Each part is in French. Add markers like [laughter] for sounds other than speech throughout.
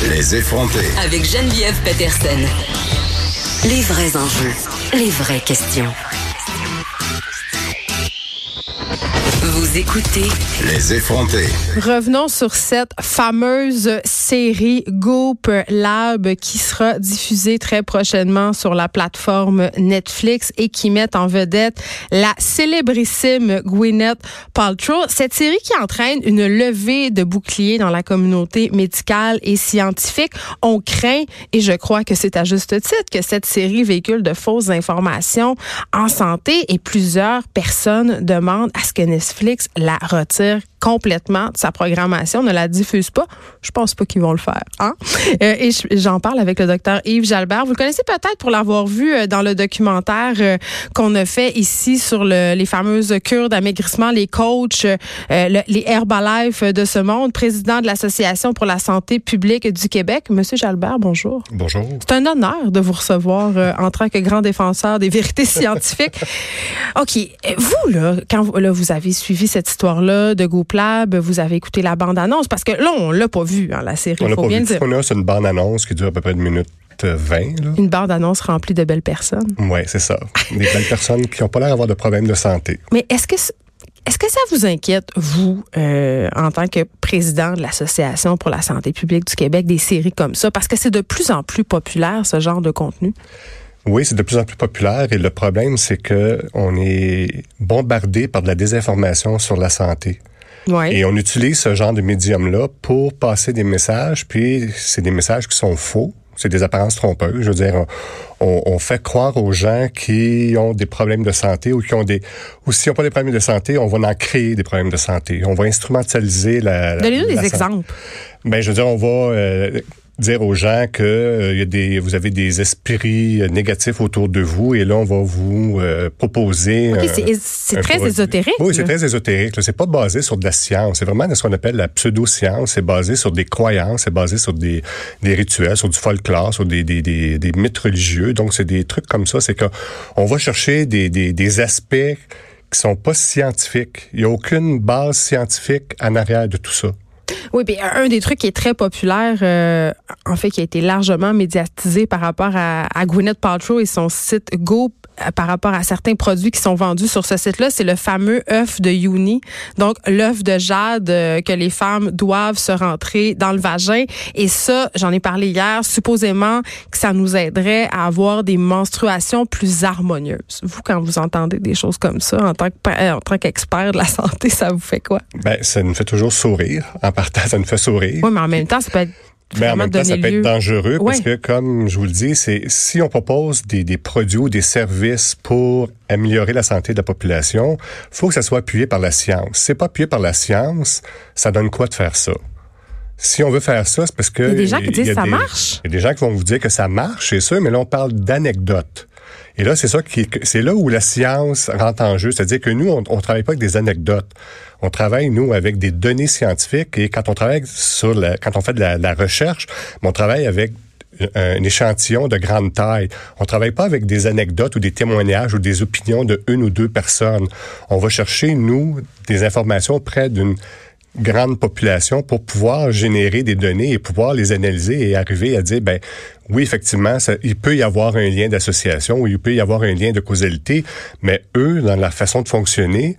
Les effronter. Avec Geneviève Peterson. Les vrais enjeux, les vraies questions. Vous écoutez Les effronter. Revenons sur cette fameuse série Goop Lab qui sera diffusée très prochainement sur la plateforme Netflix et qui met en vedette la célébrissime Gwyneth Paltrow. Cette série qui entraîne une levée de boucliers dans la communauté médicale et scientifique. On craint, et je crois que c'est à juste titre, que cette série véhicule de fausses informations en santé et plusieurs personnes demandent à ce que Netflix la retire complètement de sa programmation, ne la diffuse pas. Je pense pas qu'ils vont le faire. Hein? Euh, et j'en parle avec le docteur Yves Jalbert. Vous le connaissez peut-être pour l'avoir vu euh, dans le documentaire euh, qu'on a fait ici sur le, les fameuses cures d'amaigrissement, les coachs, les Herbalife de ce monde, président de l'Association pour la santé publique du Québec. Monsieur Jalbert, bonjour. Bonjour. C'est un honneur de vous recevoir en tant que grand défenseur des vérités scientifiques. [laughs] OK. Vous, là, quand là, vous avez suivi cette histoire-là de Vous avez écouté la bande-annonce, parce que là, on l'a pas vu, hein, la série, On l'a pas bien vu. dire. Qu'on a, c'est une bande-annonce qui dure à peu près une minute 20. Là. Une bande-annonce remplie de belles personnes. Oui, c'est ça. Des belles personnes qui n'ont pas l'air d'avoir de problème de santé. Mais est-ce que est-ce que ça vous inquiète, vous, euh, en tant que président de l'Association pour la santé publique du Québec, des séries comme ça? Parce que c'est de plus en plus populaire, ce genre de contenu. Oui, c'est de plus en plus populaire et le problème, c'est que on est bombardé par de la désinformation sur la santé. Et on utilise ce genre de médium-là pour passer des messages, puis c'est des messages qui sont faux. C'est des apparences trompeuses. Je veux dire, on, on fait croire aux gens qui ont des problèmes de santé ou qui ont des... Ou s'ils n'ont pas des problèmes de santé, on va en créer des problèmes de santé. On va instrumentaliser la... Donnez-nous des santé. exemples. Ben, je veux dire, on va euh, dire aux gens que euh, y a des, vous avez des esprits euh, négatifs autour de vous, et là, on va vous euh, proposer. OK, un- c'est- très produit. ésotérique, Oui, c'est très ésotérique. C'est pas basé sur de la science. C'est vraiment ce qu'on appelle la pseudo-science. C'est basé sur des croyances. C'est basé sur des, des rituels, sur du folklore, sur des, des, des, des mythes religieux. Donc, c'est des trucs comme ça. C'est qu'on va chercher des, des, des aspects qui sont pas scientifiques. Il y a aucune base scientifique en arrière de tout ça. Oui, puis un des trucs qui est très populaire, euh, en fait, qui a été largement médiatisé par rapport à, Gwyneth Paltrow et son site Go par rapport à certains produits qui sont vendus sur ce site-là, c'est le fameux œuf de Uni. Donc, l'œuf de jade euh, que les femmes doivent se rentrer dans le vagin. Et ça, j'en ai parlé hier, supposément que ça nous aiderait à avoir des menstruations plus harmonieuses. Vous, quand vous entendez des choses comme ça, en tant que pa- en tant qu'expert de la santé, ça vous fait quoi? Ben, ça nous fait toujours sourire. En partant, ça nous fait sourire. Oui, mais en même temps, ça peut être Mais en même temps, ça peut lieu- être dangereux parce que, comme je vous le dis, c'est si on propose des, des produits ou des services pour améliorer la santé de la population, faut que ça soit appuyé par la science. C'est pas appuyé par la science, ça donne quoi de faire ça? Si on veut faire ça, c'est parce que... Il y a des gens qui disent ça des- marche. Il y a des gens qui vont vous dire que ça marche, c'est ça, mais là, on parle d'anecdotes. Et là, c'est ça qui, c'est là où la science rentre en jeu. C'est-à-dire que nous, on, on travaille pas avec des anecdotes. On travaille, nous, avec des données scientifiques. Et quand on travaille sur la, quand on fait de la, de la recherche, on travaille avec un échantillon de grande taille. On travaille pas avec des anecdotes ou des témoignages ou des opinions de une ou deux personnes. On va chercher, nous, des informations auprès d'une grande population pour pouvoir générer des données et pouvoir les analyser et arriver à dire, ben oui, effectivement, il peut y avoir un lien d'association ou il peut y avoir un lien de causalité, mais eux, dans leur façon de fonctionner,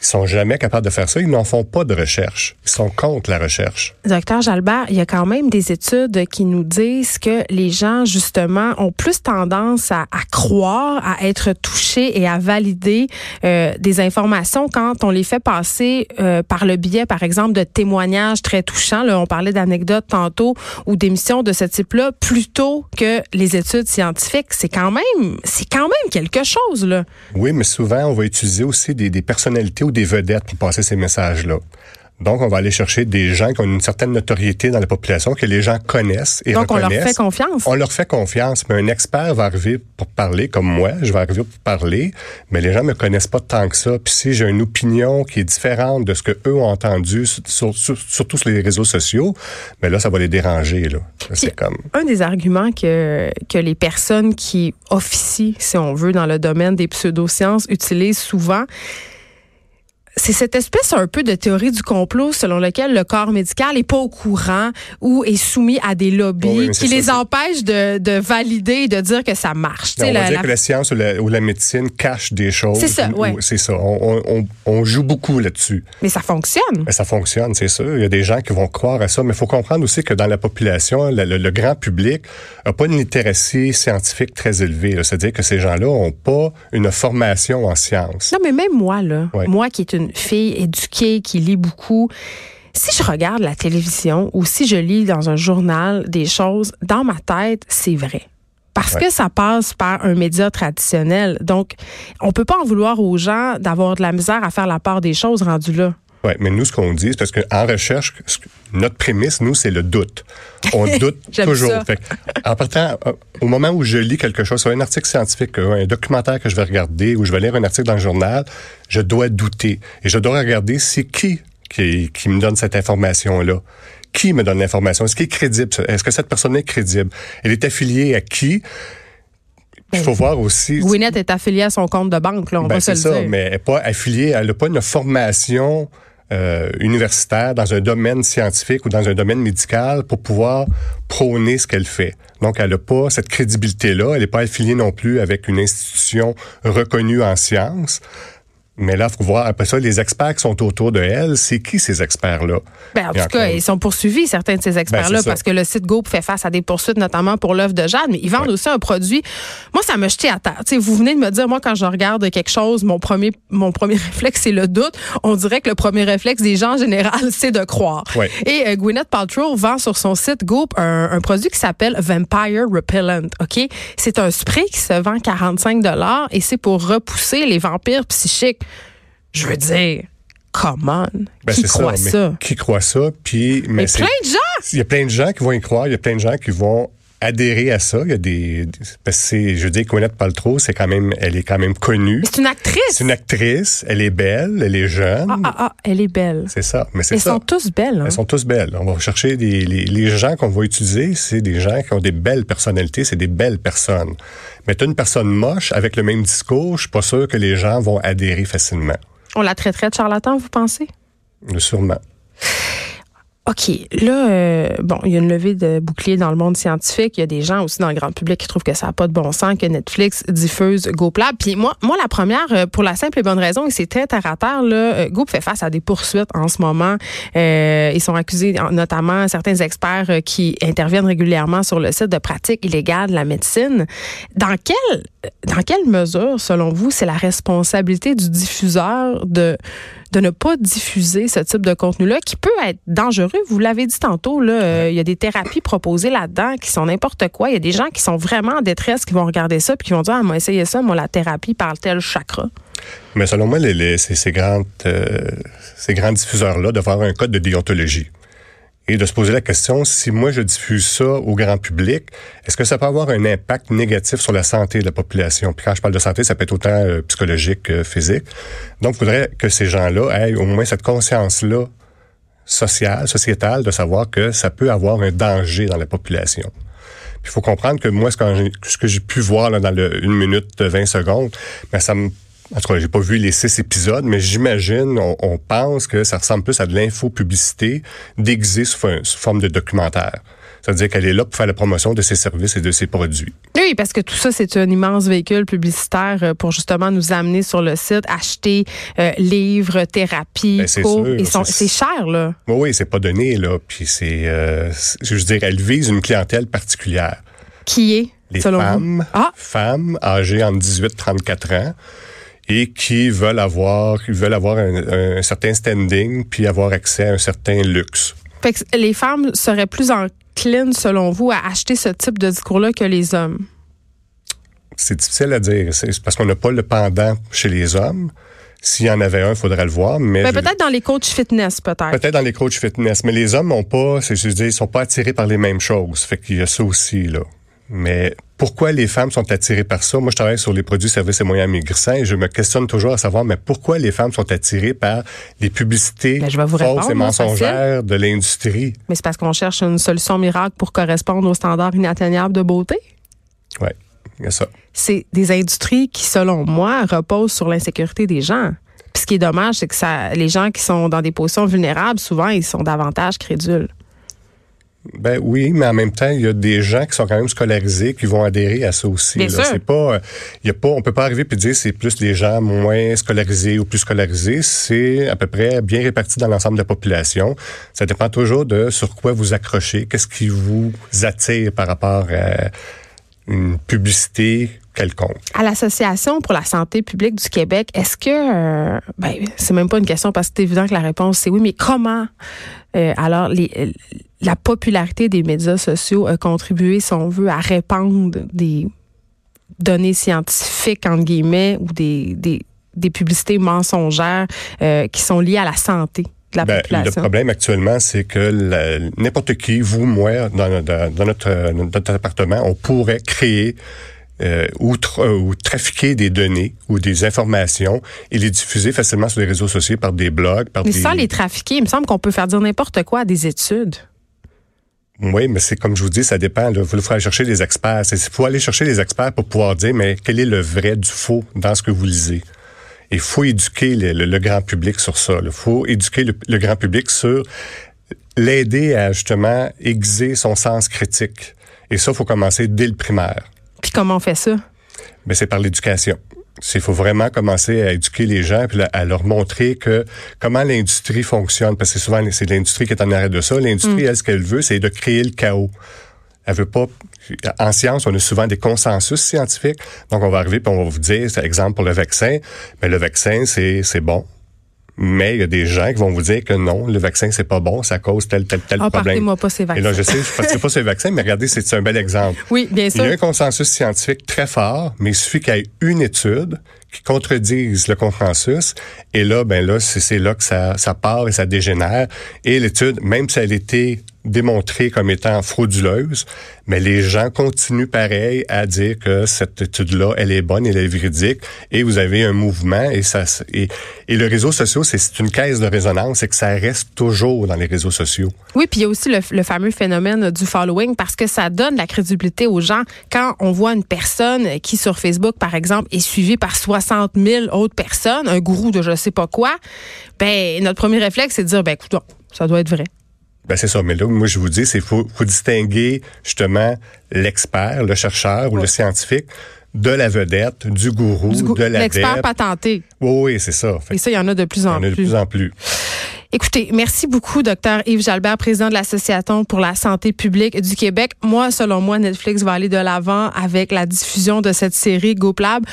ils sont jamais capables de faire ça. Ils n'en font pas de recherche. Ils sont contre la recherche. Docteur Jalbert, il y a quand même des études qui nous disent que les gens, justement, ont plus tendance à, à croire, à être touchés et à valider euh, des informations quand on les fait passer euh, par le biais, par exemple, de témoignages très touchants. Là, on parlait d'anecdotes tantôt ou d'émissions de ce type-là, plutôt que les études scientifiques. C'est quand même, c'est quand même quelque chose, là. Oui, mais souvent, on va utiliser aussi des, des personnalités des vedettes pour passer ces messages-là. Donc, on va aller chercher des gens qui ont une certaine notoriété dans la population, que les gens connaissent et Donc, on leur fait confiance. On leur fait confiance, mais un expert va arriver pour parler, comme moi, je vais arriver pour parler, mais les gens me connaissent pas tant que ça. Puis si j'ai une opinion qui est différente de ce que eux ont entendu, sur- sur- surtout sur les réseaux sociaux, mais là, ça va les déranger. Là. C'est comme... Un des arguments que, que les personnes qui officient, si on veut, dans le domaine des pseudosciences utilisent souvent, c'est cette espèce un peu de théorie du complot selon laquelle le corps médical est pas au courant ou est soumis à des lobbies Oui, qui les ça, empêchent de, de valider et de dire que ça marche. Tu on sais, va la- dire la- que la science ou la, ou la médecine cache des choses. C'est ça, ou- ouais. ou- C'est ça. On, on- joue beaucoup là-dessus. Mais ça fonctionne. Mais ça fonctionne, c'est sûr. Il y a des gens qui vont croire à ça, mais il faut comprendre aussi que dans la population, le, le- le grand public n'a pas une littératie scientifique très élevée. C'est-à-dire que ces gens-là n'ont pas une formation en sciences. Non, mais même moi, là, Ouais. moi qui est une fille éduquée, qui lit beaucoup, si je regarde la télévision ou si je lis dans un journal des choses, dans ma tête, c'est vrai. Parce Ouais. que ça passe par un média traditionnel. Donc, on peut pas en vouloir aux gens d'avoir de la misère à faire la part des choses rendues là. Ouais, mais nous, ce qu'on dit, c'est parce qu'en recherche, notre prémisse, nous, c'est le doute. On [laughs] doute toujours. Fait en partant, euh, au moment où je lis quelque chose, soit un article scientifique, euh, un documentaire que je vais regarder, ou je vais lire un article dans le journal, je dois douter. Et je dois regarder c'est qui qui, qui me donne cette information-là? Qui me donne l'information? Est-ce qu'il est crédible? Est-ce que cette personne est crédible? Elle est affiliée à qui? Il faut voir aussi... Gwyneth est affiliée à son compte de banque, là, on Ben, va se c'est le ça, dire. mais elle n'est pas affiliée, elle n'a pas une formation euh, universitaire dans un domaine scientifique ou dans un domaine médical pour pouvoir prôner ce qu'elle fait. Donc, elle n'a pas cette crédibilité-là. Elle n'est pas affiliée non plus avec une institution reconnue en sciences. Mais là, il faut voir après ça, les experts qui sont autour de elle, c'est qui ces experts-là? Ben, en tout cas, ils sont poursuivis, certains de ces experts-là, Ben, ça. parce que le site Goop fait face à des poursuites, notamment pour l'œuvre de Jade, mais ils vendent aussi un produit. Moi, ça m'a jeté à terre. Tu sais, vous venez de me dire, moi, quand je regarde quelque chose, mon premier, mon premier [laughs] réflexe, c'est le doute. On dirait que le premier réflexe des gens en général, [laughs] c'est de croire. Ouais. Et euh, Gwyneth Paltrow vend sur son site Goop un, un produit qui s'appelle Vampire Repellent. OK? C'est un spray qui se vend 45 et c'est pour repousser les vampires psychiques. Je veux dire, come on. Ben, qui c'est croit ça? Qui croit ça? Puis, mais plein de gens! Il y a plein de gens qui vont y croire, il y a plein de gens qui vont adhérer à ça. Il y a des, parce que je veux dire, Gwyneth Paltrow, c'est quand même, elle est quand même connue. C'est une actrice! C'est une actrice, elle est belle, elle est jeune. Ah, ah, ah, elle est belle. C'est ça, mais c'est Elles ça. sont tous belles. hein? Elles sont tous belles. On va chercher des, les, les gens qu'on va utiliser, c'est des gens qui ont des belles personnalités, c'est des belles personnes. Mais tu une personne moche avec le même discours, je suis pas sûr que les gens vont adhérer facilement. On la traiterait de charlatan, vous pensez? Sûrement. OK. Là, euh, bon, il y a une levée de boucliers dans le monde scientifique. Il y a des gens aussi dans le grand public qui trouvent que ça n'a pas de bon sens que Netflix diffuse GoPlab. Puis moi, moi, la première, euh, pour la simple et bonne raison, et c'est très terre à là, euh, Goop fait face à des poursuites en ce moment. Ils sont accusés, en- notamment certains experts qui interviennent régulièrement sur le site de pratique illégale de la médecine. Dans quelle, dans quelle mesure, selon vous, c'est la responsabilité du diffuseur de de ne pas diffuser ce type de contenu-là qui peut être dangereux. Vous l'avez dit tantôt, là, euh, il y a des thérapies proposées là-dedans qui sont n'importe quoi. Il y a des gens qui sont vraiment en détresse qui vont regarder ça puis qui vont dire, ah, moi, essayé ça, moi, la thérapie par tel chakra. Mais selon moi, les, les- ces, ces, euh, ces grands diffuseurs-là doivent avoir un code de déontologie. Et de se poser la question, si moi je diffuse ça au grand public, est-ce que ça peut avoir un impact négatif sur la santé de la population? Puis quand je parle de santé, ça peut être autant euh, psychologique que physique. Donc, il faudrait que ces gens-là aient au moins cette conscience-là sociale, sociétale, de savoir que ça peut avoir un danger dans la population. Il faut comprendre que moi, ce que j'ai, pu voir là, dans le 1 minute 20 secondes, ben, ça me en tout cas, j'ai pas vu les six épisodes, mais j'imagine, on, on pense que ça ressemble plus à de l'infopublicité déguisée sous, sous forme de documentaire. C'est-à-dire qu'elle est là pour faire la promotion de ses services et de ses produits. Oui, parce que tout ça, c'est un immense véhicule publicitaire euh, pour justement nous amener sur le site, acheter euh, livres, thérapie, Ben, c'est cours. c'est- cher, là. Oui, oui, c'est pas donné, là. Puis c'est, euh, c'est- je veux dire, elle vise une clientèle particulière. Qui est, Les selon femmes, vous? Ah, femmes âgées entre 18 et 34 ans et qui veulent avoir, qui veulent avoir un, un certain standing puis avoir accès à un certain luxe. fait que les femmes seraient plus enclines, selon vous, à acheter ce type de discours-là que les hommes? C'est difficile à dire. C'est parce qu'on n'a pas le pendant chez les hommes. S'il y en avait un, il faudrait le voir. Mais Ben, peut-être dans les coachs fitness, peut-être. peut-être dans les coachs fitness. Mais les hommes n'ont pas, c'est, je veux dire, ils sont pas attirés par les mêmes choses. Fait qu'il y a ça aussi, là. Mais pourquoi les femmes sont attirées par ça? Moi, je travaille sur les produits, services et moyens maigrissants et je me questionne toujours à savoir, mais pourquoi les femmes sont attirées par les publicités Ben, je vais vous fausses répondre, et mensongères de l'industrie? Mais c'est parce qu'on cherche une solution miracle pour correspondre aux standards inatteignables de beauté? Ouais, il y a ça. C'est des industries qui, selon moi, reposent sur l'insécurité des gens. Puis ce qui est dommage, c'est que ça, les gens qui sont dans des positions vulnérables, souvent, ils sont davantage crédules. Ben oui, mais en même temps, il y a des gens qui sont quand même scolarisés qui vont adhérer à ça aussi. Bien sûr. C'est pas, euh, il y a pas, on peut pas arriver puis dire c'est plus les gens moins scolarisés ou plus scolarisés. C'est à peu près bien réparti dans l'ensemble de la population. Ça dépend toujours de sur quoi vous accrochez, qu'est-ce qui vous attire par rapport à une publicité quelconque. À l'Association pour la santé publique du Québec, est-ce que, euh, ben, c'est même pas une question parce que c'est évident que la réponse c'est oui, mais comment, euh, alors, les, la popularité des médias sociaux a contribué, si on veut, à répandre des données scientifiques, entre guillemets, ou des, des, des publicités mensongères euh, qui sont liées à la santé? De la Ben, population? le problème actuellement, c'est que n'importe qui, vous, moi, dans, dans- dans notre, notre appartement, on pourrait créer euh, ou, tra- euh, ou trafiquer des données ou des informations et les diffuser facilement sur les réseaux sociaux par des blogs, par Mais des... sans les trafiquer, il me semble qu'on peut faire dire n'importe quoi à des études. Oui, mais c'est comme je vous dis, ça dépend. Il faut aller chercher les experts. Il faut aller chercher les experts pour pouvoir dire, mais quel est le vrai du faux dans ce que vous lisez? Il faut éduquer le, le- le grand public sur ça. Il faut éduquer le, le grand public sur l'aider à justement aiguiser son sens critique. Et ça, il faut commencer dès le primaire. Puis comment on fait ça? Mais c'est par l'éducation. Il faut vraiment commencer à éduquer les gens puis à leur montrer que comment l'industrie fonctionne. Parce que souvent, c'est l'industrie qui est en arrêt de ça. L'industrie, elle, ce qu'elle veut, c'est de créer le chaos. Elle veut pas. En science, on a souvent des consensus scientifiques. Donc, on va arriver puis on va vous dire, c'est exemple pour le vaccin. Mais le vaccin, c'est bon. Mais il y a des gens qui vont vous dire que non, le vaccin, c'est pas bon, ça cause tel, tel, tel Ah, problème. partez-moi pas ces Et vaccins. là, je sais, je ne pas ces vaccins, mais regardez, c'est un bel exemple. Oui, bien Il y a sûr. un consensus scientifique très fort, mais il suffit qu'il y ait une étude qui contredise le consensus. Et là, ben là, c'est c'est là que ça, ça part et ça dégénère. Et l'étude, même si elle était démontrée comme étant frauduleuse, mais les gens continuent pareil à dire que cette étude-là, elle est bonne, elle est véridique, et vous avez un mouvement, et ça, et, et le réseau social, c'est- une caisse de résonance, c'est que ça reste toujours dans les réseaux sociaux. Oui, puis il y a aussi le, le fameux phénomène du following parce que ça donne la crédibilité aux gens quand on voit une personne qui sur Facebook, par exemple, est suivie par 60 000 autres personnes, un gourou de je sais pas quoi. Ben notre premier réflexe c'est de dire ben écoute, ça doit être vrai. Ben c'est ça. Mais là, moi, je vous dis, c'est faut, faut distinguer justement l'expert, le chercheur ou le scientifique de la vedette, du gourou, Du de la L'expert patenté. Oui, oui, c'est ça. Fait Et ça, il y en a de plus il y en en a de plus. plus en plus. Écoutez, merci beaucoup, docteur Yves Jalbert, président de l'Association pour la santé publique du Québec. Moi, selon moi, Netflix va aller de l'avant avec la diffusion de cette série GoPlab,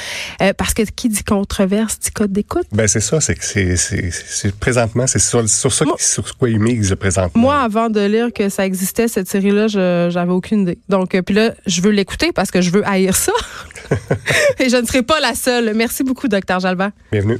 euh, parce que qui dit controverse dit code d'écoute. Ben c'est ça, c'est que présentement, c'est sur, sur ça, Moi- sur quoi ils misent présentement. Moi, avant de lire que ça existait, cette série-là, j'avais aucune idée. Donc, euh, puis là, je veux l'écouter parce que je veux haïr ça. [laughs] Et je ne serai pas la seule. Merci beaucoup, docteur Jalbert. Bienvenue.